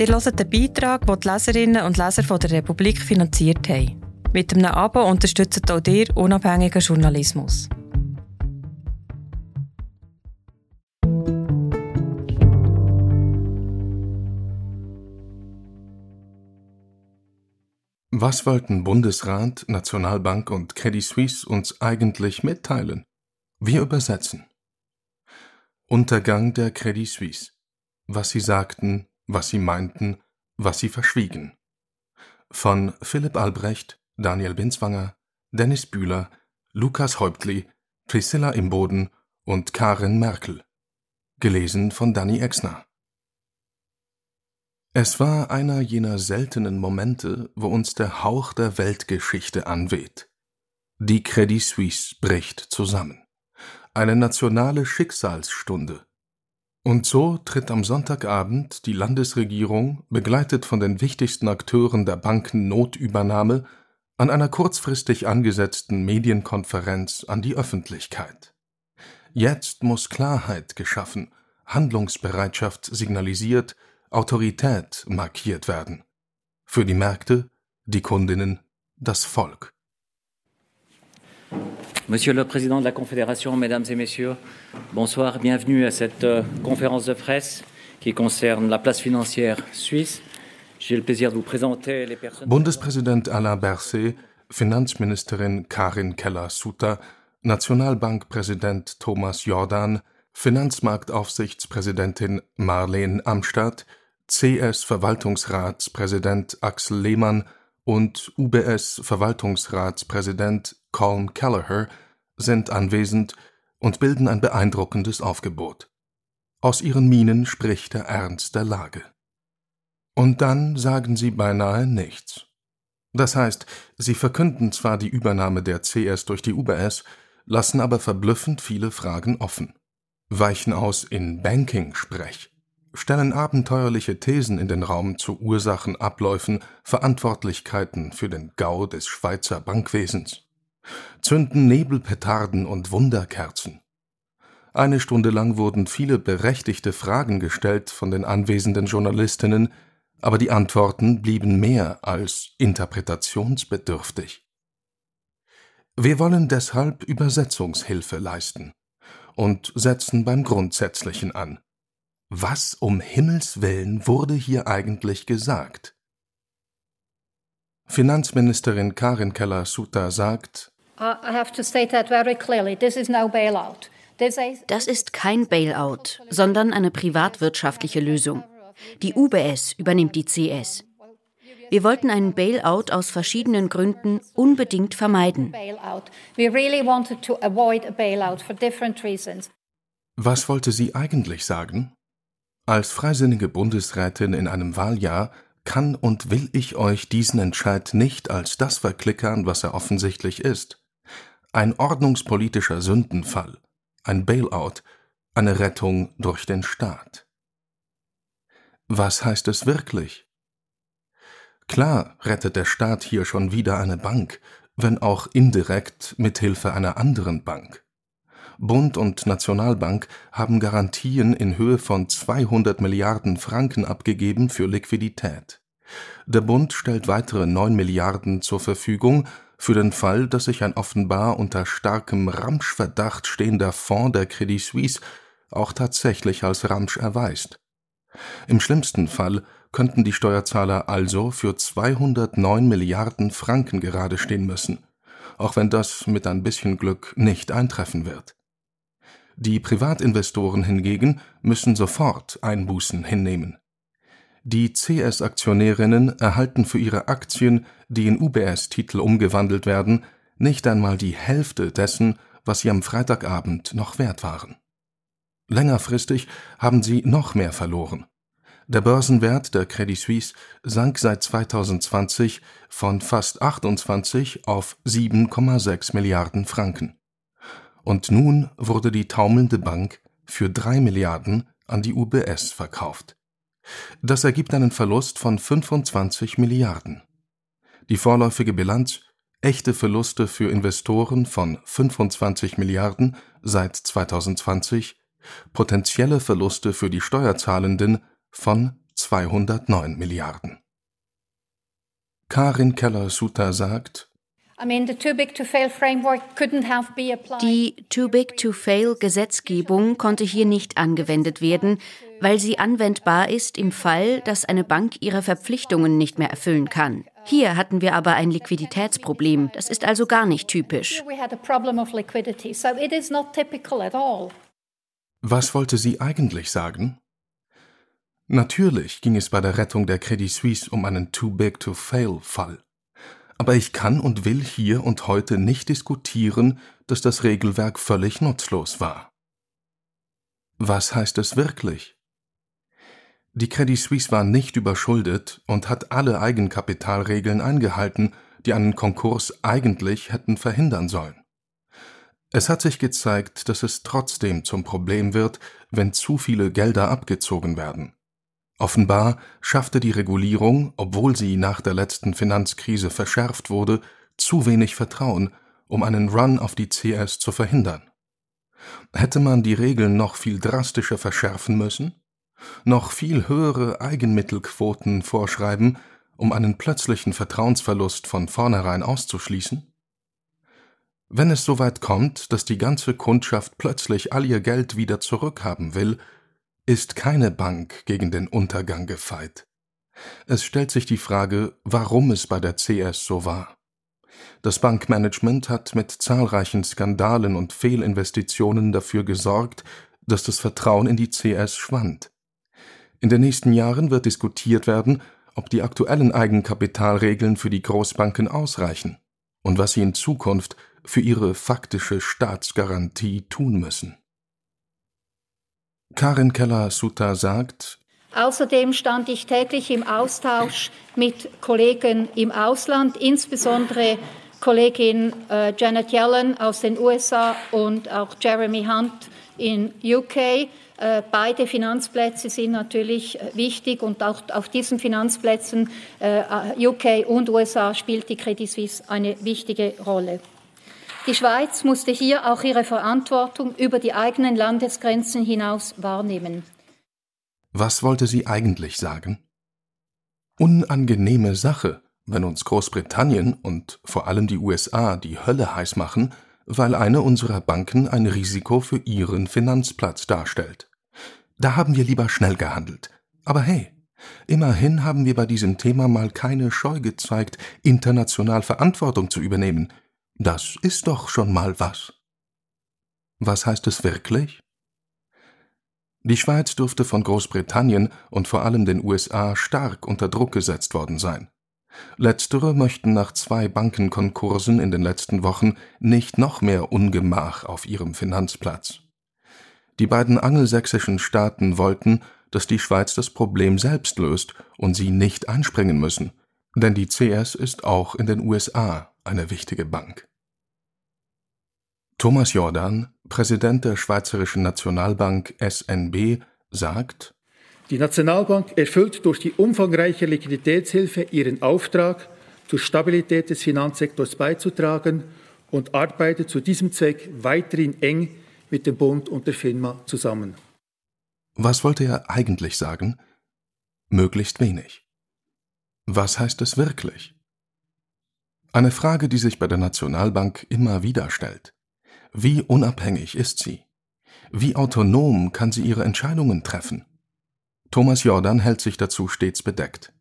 Ihr hört den Beitrag, den die Leserinnen und Leser von der Republik finanziert haben. Mit einem Abo unterstützt auch ihr unabhängigen Journalismus. Was wollten Bundesrat, Nationalbank und Credit Suisse uns eigentlich mitteilen? Wir übersetzen. Untergang der Credit Suisse. Was sie sagten, was sie meinten, was sie verschwiegen. Von Philipp Albrecht, Daniel Binswanger, Dennis Bühler, Lukas Häuptli, Priscilla Imboden und Karin Merkel. Gelesen von Danny Exner. Es war einer jener seltenen Momente, wo uns der Hauch der Weltgeschichte anweht. Die Credit Suisse bricht zusammen. Eine nationale Schicksalsstunde. Und so tritt am Sonntagabend die Landesregierung, begleitet von den wichtigsten Akteuren der Banken-Notübernahme, an einer kurzfristig angesetzten Medienkonferenz an die Öffentlichkeit. Jetzt muss Klarheit geschaffen, Handlungsbereitschaft signalisiert, Autorität markiert werden. Für die Märkte, die Kundinnen, das Volk. Monsieur le Président de la Confédération, Mesdames et Messieurs, bonsoir, bienvenue à cette euh, conférence de presse qui concerne la place financière suisse. J'ai le plaisir de vous présenter les personnes. Bundespräsident Alain Berset, Finanzministerin Karin Keller-Sutter, Nationalbankpräsident Thomas Jordan, Finanzmarktaufsichtspräsidentin Marlene Amstadt, CS-Verwaltungsratspräsident Axel Lehmann und UBS-Verwaltungsratspräsident Colm Kelleher sind anwesend und bilden ein beeindruckendes Aufgebot. Aus ihren Mienen spricht der Ernst der Lage. Und dann sagen sie beinahe nichts. Das heißt, sie verkünden zwar die Übernahme der CS durch die UBS, lassen aber verblüffend viele Fragen offen, weichen aus in Banking-Sprech stellen abenteuerliche Thesen in den Raum zu Ursachen, Abläufen, Verantwortlichkeiten für den Gau des Schweizer Bankwesens, zünden Nebelpetarden und Wunderkerzen. Eine Stunde lang wurden viele berechtigte Fragen gestellt von den anwesenden Journalistinnen, aber die Antworten blieben mehr als interpretationsbedürftig. Wir wollen deshalb Übersetzungshilfe leisten und setzen beim Grundsätzlichen an. Was um Himmels willen wurde hier eigentlich gesagt? Finanzministerin Karin Keller-Sutter sagt, das ist kein Bailout, sondern eine privatwirtschaftliche Lösung. Die UBS übernimmt die CS. Wir wollten einen Bailout aus verschiedenen Gründen unbedingt vermeiden. Was wollte sie eigentlich sagen? Als freisinnige Bundesrätin in einem Wahljahr kann und will ich euch diesen Entscheid nicht als das verklickern, was er offensichtlich ist. Ein ordnungspolitischer Sündenfall, ein Bailout, eine Rettung durch den Staat. Was heißt es wirklich? Klar rettet der Staat hier schon wieder eine Bank, wenn auch indirekt mit Hilfe einer anderen Bank. Bund und Nationalbank haben Garantien in Höhe von 200 Milliarden Franken abgegeben für Liquidität. Der Bund stellt weitere 9 Milliarden zur Verfügung für den Fall, dass sich ein offenbar unter starkem Ramschverdacht stehender Fonds der Credit Suisse auch tatsächlich als Ramsch erweist. Im schlimmsten Fall könnten die Steuerzahler also für 209 Milliarden Franken gerade stehen müssen, auch wenn das mit ein bisschen Glück nicht eintreffen wird. Die Privatinvestoren hingegen müssen sofort Einbußen hinnehmen. Die CS-Aktionärinnen erhalten für ihre Aktien, die in UBS-Titel umgewandelt werden, nicht einmal die Hälfte dessen, was sie am Freitagabend noch wert waren. Längerfristig haben sie noch mehr verloren. Der Börsenwert der Credit Suisse sank seit 2020 von fast 28 auf 7,6 Milliarden Franken und nun wurde die taumelnde Bank für drei Milliarden an die UBS verkauft. Das ergibt einen Verlust von 25 Milliarden. Die vorläufige Bilanz echte Verluste für Investoren von 25 Milliarden seit 2020, potenzielle Verluste für die Steuerzahlenden von 209 Milliarden. Karin Keller-Sutter sagt, die Too Big to Fail Gesetzgebung konnte hier nicht angewendet werden, weil sie anwendbar ist im Fall, dass eine Bank ihre Verpflichtungen nicht mehr erfüllen kann. Hier hatten wir aber ein Liquiditätsproblem. Das ist also gar nicht typisch. Was wollte sie eigentlich sagen? Natürlich ging es bei der Rettung der Credit Suisse um einen Too Big to Fail Fall. Aber ich kann und will hier und heute nicht diskutieren, dass das Regelwerk völlig nutzlos war. Was heißt es wirklich? Die Credit Suisse war nicht überschuldet und hat alle Eigenkapitalregeln eingehalten, die einen Konkurs eigentlich hätten verhindern sollen. Es hat sich gezeigt, dass es trotzdem zum Problem wird, wenn zu viele Gelder abgezogen werden. Offenbar schaffte die Regulierung, obwohl sie nach der letzten Finanzkrise verschärft wurde, zu wenig Vertrauen, um einen Run auf die CS zu verhindern. Hätte man die Regeln noch viel drastischer verschärfen müssen? Noch viel höhere Eigenmittelquoten vorschreiben, um einen plötzlichen Vertrauensverlust von vornherein auszuschließen? Wenn es soweit kommt, dass die ganze Kundschaft plötzlich all ihr Geld wieder zurückhaben will, ist keine Bank gegen den Untergang gefeit. Es stellt sich die Frage, warum es bei der CS so war. Das Bankmanagement hat mit zahlreichen Skandalen und Fehlinvestitionen dafür gesorgt, dass das Vertrauen in die CS schwand. In den nächsten Jahren wird diskutiert werden, ob die aktuellen Eigenkapitalregeln für die Großbanken ausreichen und was sie in Zukunft für ihre faktische Staatsgarantie tun müssen. Karin Keller-Sutta sagt, Außerdem stand ich täglich im Austausch mit Kollegen im Ausland, insbesondere Kollegin äh, Janet Yellen aus den USA und auch Jeremy Hunt in UK. Äh, beide Finanzplätze sind natürlich äh, wichtig und auch auf diesen Finanzplätzen äh, UK und USA spielt die Credit Suisse eine wichtige Rolle. Die Schweiz musste hier auch ihre Verantwortung über die eigenen Landesgrenzen hinaus wahrnehmen. Was wollte sie eigentlich sagen? Unangenehme Sache, wenn uns Großbritannien und vor allem die USA die Hölle heiß machen, weil eine unserer Banken ein Risiko für ihren Finanzplatz darstellt. Da haben wir lieber schnell gehandelt. Aber hey, immerhin haben wir bei diesem Thema mal keine Scheu gezeigt, international Verantwortung zu übernehmen, das ist doch schon mal was. Was heißt es wirklich? Die Schweiz dürfte von Großbritannien und vor allem den USA stark unter Druck gesetzt worden sein. Letztere möchten nach zwei Bankenkonkursen in den letzten Wochen nicht noch mehr Ungemach auf ihrem Finanzplatz. Die beiden angelsächsischen Staaten wollten, dass die Schweiz das Problem selbst löst und sie nicht einspringen müssen, denn die CS ist auch in den USA eine wichtige Bank. Thomas Jordan, Präsident der Schweizerischen Nationalbank SNB, sagt, die Nationalbank erfüllt durch die umfangreiche Liquiditätshilfe ihren Auftrag, zur Stabilität des Finanzsektors beizutragen und arbeitet zu diesem Zweck weiterhin eng mit dem Bund und der FINMA zusammen. Was wollte er eigentlich sagen? Möglichst wenig. Was heißt es wirklich? Eine Frage, die sich bei der Nationalbank immer wieder stellt. Wie unabhängig ist sie? Wie autonom kann sie ihre Entscheidungen treffen? Thomas Jordan hält sich dazu stets bedeckt.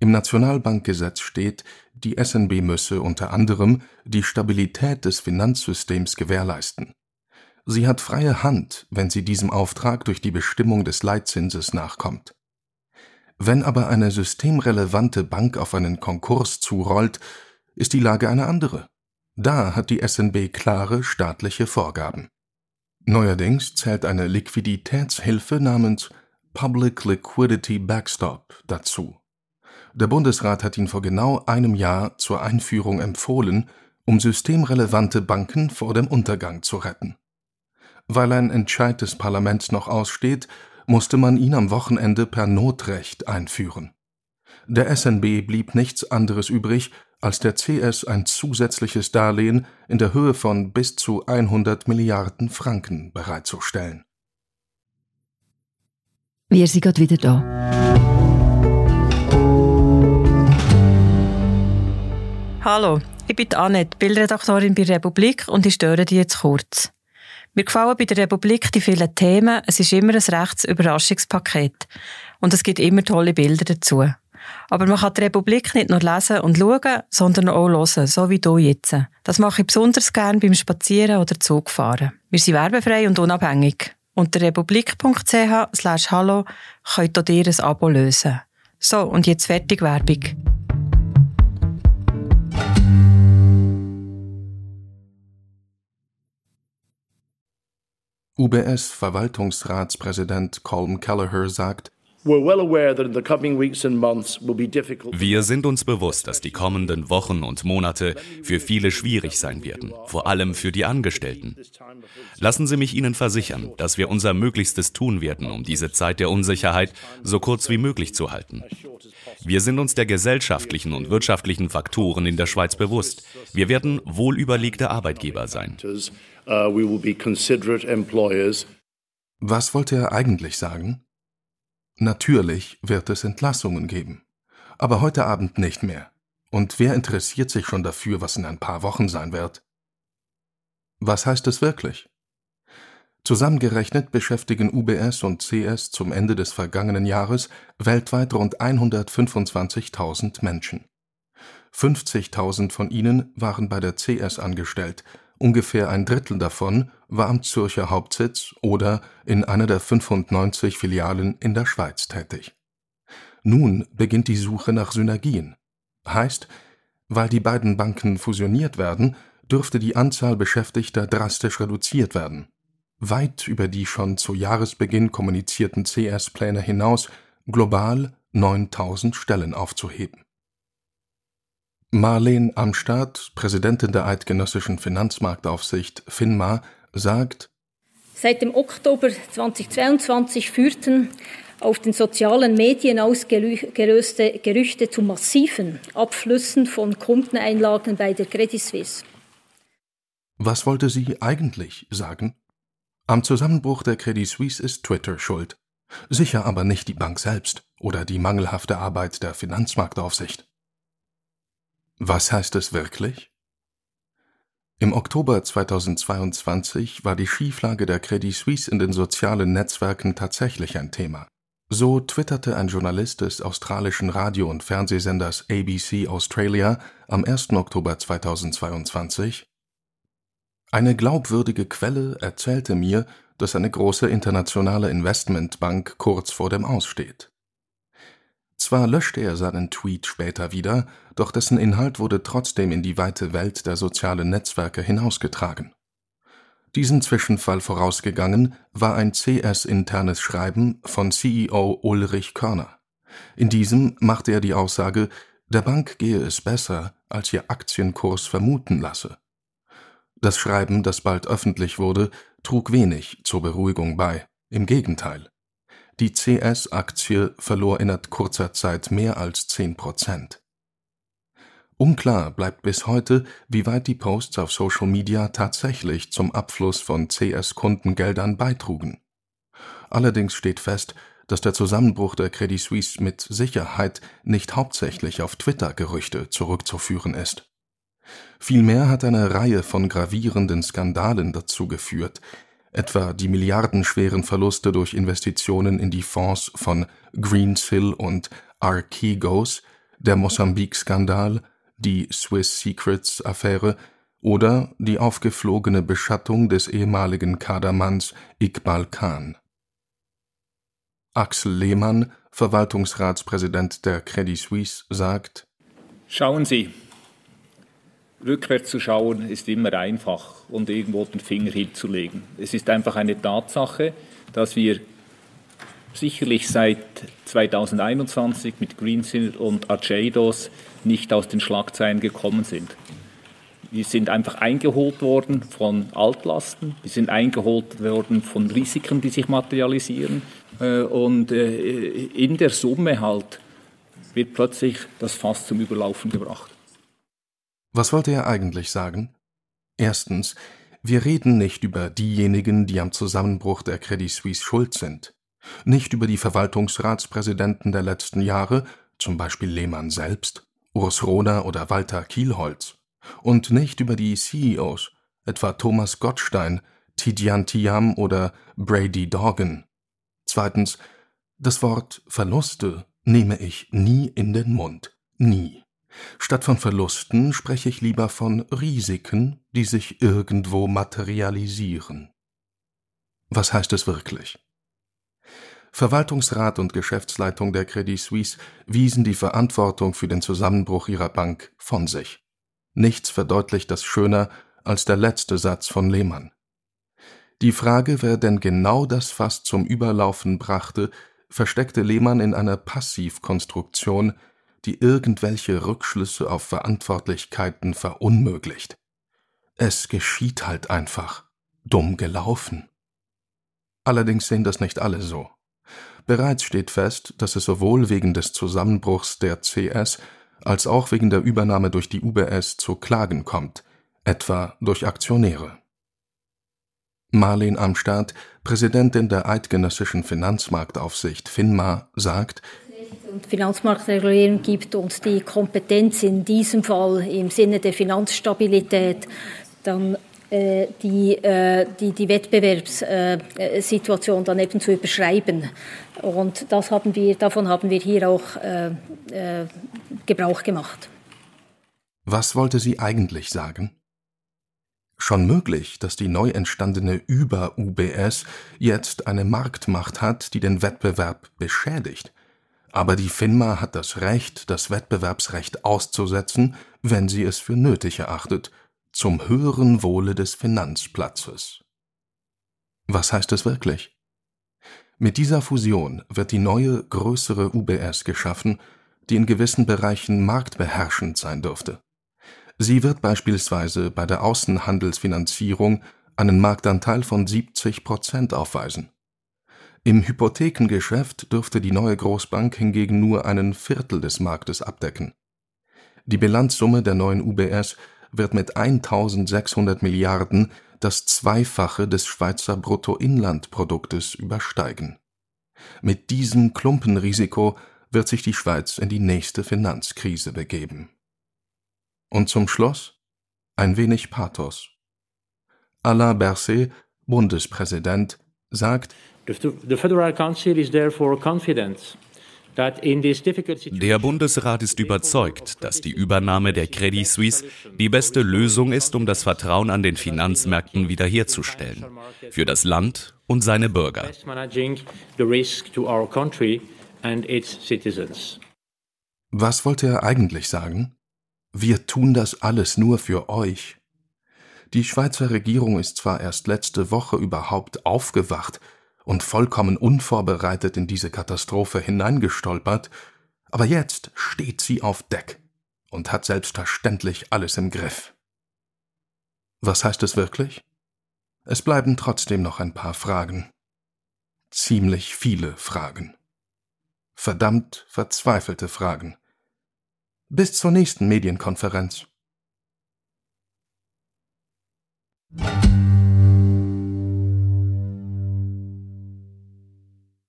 Im Nationalbankgesetz steht, die SNB müsse unter anderem die Stabilität des Finanzsystems gewährleisten. Sie hat freie Hand, wenn sie diesem Auftrag durch die Bestimmung des Leitzinses nachkommt. Wenn aber eine systemrelevante Bank auf einen Konkurs zurollt, ist die Lage eine andere. Da hat die SNB klare staatliche Vorgaben. Neuerdings zählt eine Liquiditätshilfe namens Public Liquidity Backstop dazu. Der Bundesrat hat ihn vor genau einem Jahr zur Einführung empfohlen, um systemrelevante Banken vor dem Untergang zu retten. Weil ein Entscheid des Parlaments noch aussteht, musste man ihn am Wochenende per Notrecht einführen. Der SNB blieb nichts anderes übrig, als der CS ein zusätzliches Darlehen in der Höhe von bis zu 100 Milliarden Franken bereitzustellen. Wir sind gerade wieder da. Hallo, ich bin Annette, Bildredaktorin bei Republik und ich störe dich jetzt kurz. Mir gefallen bei der Republik die vielen Themen. Es ist immer ein rechtes Überraschungspaket. Und es gibt immer tolle Bilder dazu. Aber man kann die Republik nicht nur lesen und schauen, sondern auch hören, so wie du jetzt. Das mache ich besonders gern beim Spazieren oder Zugfahren. Wir sind werbefrei und unabhängig. Unter republik.ch slash hallo könnt ihr ein Abo lösen. So, und jetzt fertig Werbung. UBS-Verwaltungsratspräsident Colm Kelleher sagt, wir sind uns bewusst, dass die kommenden Wochen und Monate für viele schwierig sein werden, vor allem für die Angestellten. Lassen Sie mich Ihnen versichern, dass wir unser Möglichstes tun werden, um diese Zeit der Unsicherheit so kurz wie möglich zu halten. Wir sind uns der gesellschaftlichen und wirtschaftlichen Faktoren in der Schweiz bewusst. Wir werden wohlüberlegte Arbeitgeber sein. Was wollte er eigentlich sagen? Natürlich wird es Entlassungen geben. Aber heute Abend nicht mehr. Und wer interessiert sich schon dafür, was in ein paar Wochen sein wird? Was heißt es wirklich? Zusammengerechnet beschäftigen UBS und CS zum Ende des vergangenen Jahres weltweit rund 125.000 Menschen. 50.000 von ihnen waren bei der CS angestellt Ungefähr ein Drittel davon war am Zürcher Hauptsitz oder in einer der 95 Filialen in der Schweiz tätig. Nun beginnt die Suche nach Synergien. Heißt, weil die beiden Banken fusioniert werden, dürfte die Anzahl Beschäftigter drastisch reduziert werden. Weit über die schon zu Jahresbeginn kommunizierten CS-Pläne hinaus, global 9000 Stellen aufzuheben Marleen Amstadt, Präsidentin der Eidgenössischen Finanzmarktaufsicht FINMA, sagt: Seit dem Oktober 2022 führten auf den sozialen Medien ausgelöste Gerüchte zu massiven Abflüssen von Kundeneinlagen bei der Credit Suisse. Was wollte sie eigentlich sagen? Am Zusammenbruch der Credit Suisse ist Twitter schuld. Sicher aber nicht die Bank selbst oder die mangelhafte Arbeit der Finanzmarktaufsicht. Was heißt es wirklich? Im Oktober 2022 war die Schieflage der Credit Suisse in den sozialen Netzwerken tatsächlich ein Thema. So twitterte ein Journalist des australischen Radio- und Fernsehsenders ABC Australia am 1. Oktober 2022 Eine glaubwürdige Quelle erzählte mir, dass eine große internationale Investmentbank kurz vor dem Aussteht. Zwar löschte er seinen Tweet später wieder, doch dessen Inhalt wurde trotzdem in die weite Welt der sozialen Netzwerke hinausgetragen. Diesem Zwischenfall vorausgegangen war ein CS-internes Schreiben von CEO Ulrich Körner. In diesem machte er die Aussage, der Bank gehe es besser, als ihr Aktienkurs vermuten lasse. Das Schreiben, das bald öffentlich wurde, trug wenig zur Beruhigung bei, im Gegenteil. Die CS-Aktie verlor innerhalb kurzer Zeit mehr als 10 Prozent. Unklar bleibt bis heute, wie weit die Posts auf Social Media tatsächlich zum Abfluss von CS-Kundengeldern beitrugen. Allerdings steht fest, dass der Zusammenbruch der Credit Suisse mit Sicherheit nicht hauptsächlich auf Twitter-Gerüchte zurückzuführen ist. Vielmehr hat eine Reihe von gravierenden Skandalen dazu geführt, etwa die milliardenschweren Verluste durch Investitionen in die Fonds von Greensill und Archegos, der Mosambik-Skandal, die Swiss Secrets-Affäre oder die aufgeflogene Beschattung des ehemaligen Kadermanns Iqbal Khan. Axel Lehmann, Verwaltungsratspräsident der Credit Suisse, sagt: Schauen Sie, rückwärts zu schauen ist immer einfach und irgendwo den Finger hinzulegen. Es ist einfach eine Tatsache, dass wir sicherlich seit 2021 mit Greensill und Archeidos nicht aus den Schlagzeilen gekommen sind. Wir sind einfach eingeholt worden von Altlasten, wir sind eingeholt worden von Risiken, die sich materialisieren. Äh, und äh, in der Summe halt wird plötzlich das Fass zum Überlaufen gebracht. Was wollte er eigentlich sagen? Erstens, wir reden nicht über diejenigen, die am Zusammenbruch der Credit Suisse schuld sind, nicht über die Verwaltungsratspräsidenten der letzten Jahre, zum Beispiel Lehmann selbst Urs Rohner oder Walter Kielholz, und nicht über die CEOs, etwa Thomas Gottstein, Tidjan Tiam oder Brady Dorgan. Zweitens, das Wort Verluste nehme ich nie in den Mund. Nie. Statt von Verlusten spreche ich lieber von Risiken, die sich irgendwo materialisieren. Was heißt es wirklich? Verwaltungsrat und Geschäftsleitung der Credit Suisse wiesen die Verantwortung für den Zusammenbruch ihrer Bank von sich. Nichts verdeutlicht das schöner als der letzte Satz von Lehmann. Die Frage, wer denn genau das Fass zum Überlaufen brachte, versteckte Lehmann in einer Passivkonstruktion, die irgendwelche Rückschlüsse auf Verantwortlichkeiten verunmöglicht. Es geschieht halt einfach. Dumm gelaufen. Allerdings sehen das nicht alle so. Bereits steht fest, dass es sowohl wegen des Zusammenbruchs der CS als auch wegen der Übernahme durch die UBS zu Klagen kommt, etwa durch Aktionäre. Marleen Amstadt, Präsidentin der Eidgenössischen Finanzmarktaufsicht FINMA, sagt, Finanzmarktregulierung gibt uns die Kompetenz in diesem Fall im Sinne der Finanzstabilität dann äh, die, äh, die, die Wettbewerbssituation dann eben zu überschreiben. Und das haben wir, davon haben wir hier auch äh, Gebrauch gemacht. Was wollte sie eigentlich sagen? Schon möglich, dass die neu entstandene Über-UBS jetzt eine Marktmacht hat, die den Wettbewerb beschädigt. Aber die FINMA hat das Recht, das Wettbewerbsrecht auszusetzen, wenn sie es für nötig erachtet, zum höheren Wohle des Finanzplatzes. Was heißt es wirklich? Mit dieser Fusion wird die neue, größere UBS geschaffen, die in gewissen Bereichen marktbeherrschend sein dürfte. Sie wird beispielsweise bei der Außenhandelsfinanzierung einen Marktanteil von 70 Prozent aufweisen. Im Hypothekengeschäft dürfte die neue Großbank hingegen nur einen Viertel des Marktes abdecken. Die Bilanzsumme der neuen UBS wird mit 1600 Milliarden das Zweifache des Schweizer Bruttoinlandproduktes übersteigen. Mit diesem Klumpenrisiko wird sich die Schweiz in die nächste Finanzkrise begeben. Und zum Schluss ein wenig Pathos. Alain Berset, Bundespräsident, sagt, The Federal Council is therefore confident der Bundesrat ist überzeugt, dass die Übernahme der Credit Suisse die beste Lösung ist, um das Vertrauen an den Finanzmärkten wiederherzustellen. Für das Land und seine Bürger. Was wollte er eigentlich sagen? Wir tun das alles nur für euch. Die Schweizer Regierung ist zwar erst letzte Woche überhaupt aufgewacht und vollkommen unvorbereitet in diese Katastrophe hineingestolpert, aber jetzt steht sie auf Deck und hat selbstverständlich alles im Griff. Was heißt es wirklich? Es bleiben trotzdem noch ein paar Fragen. Ziemlich viele Fragen. Verdammt verzweifelte Fragen. Bis zur nächsten Medienkonferenz.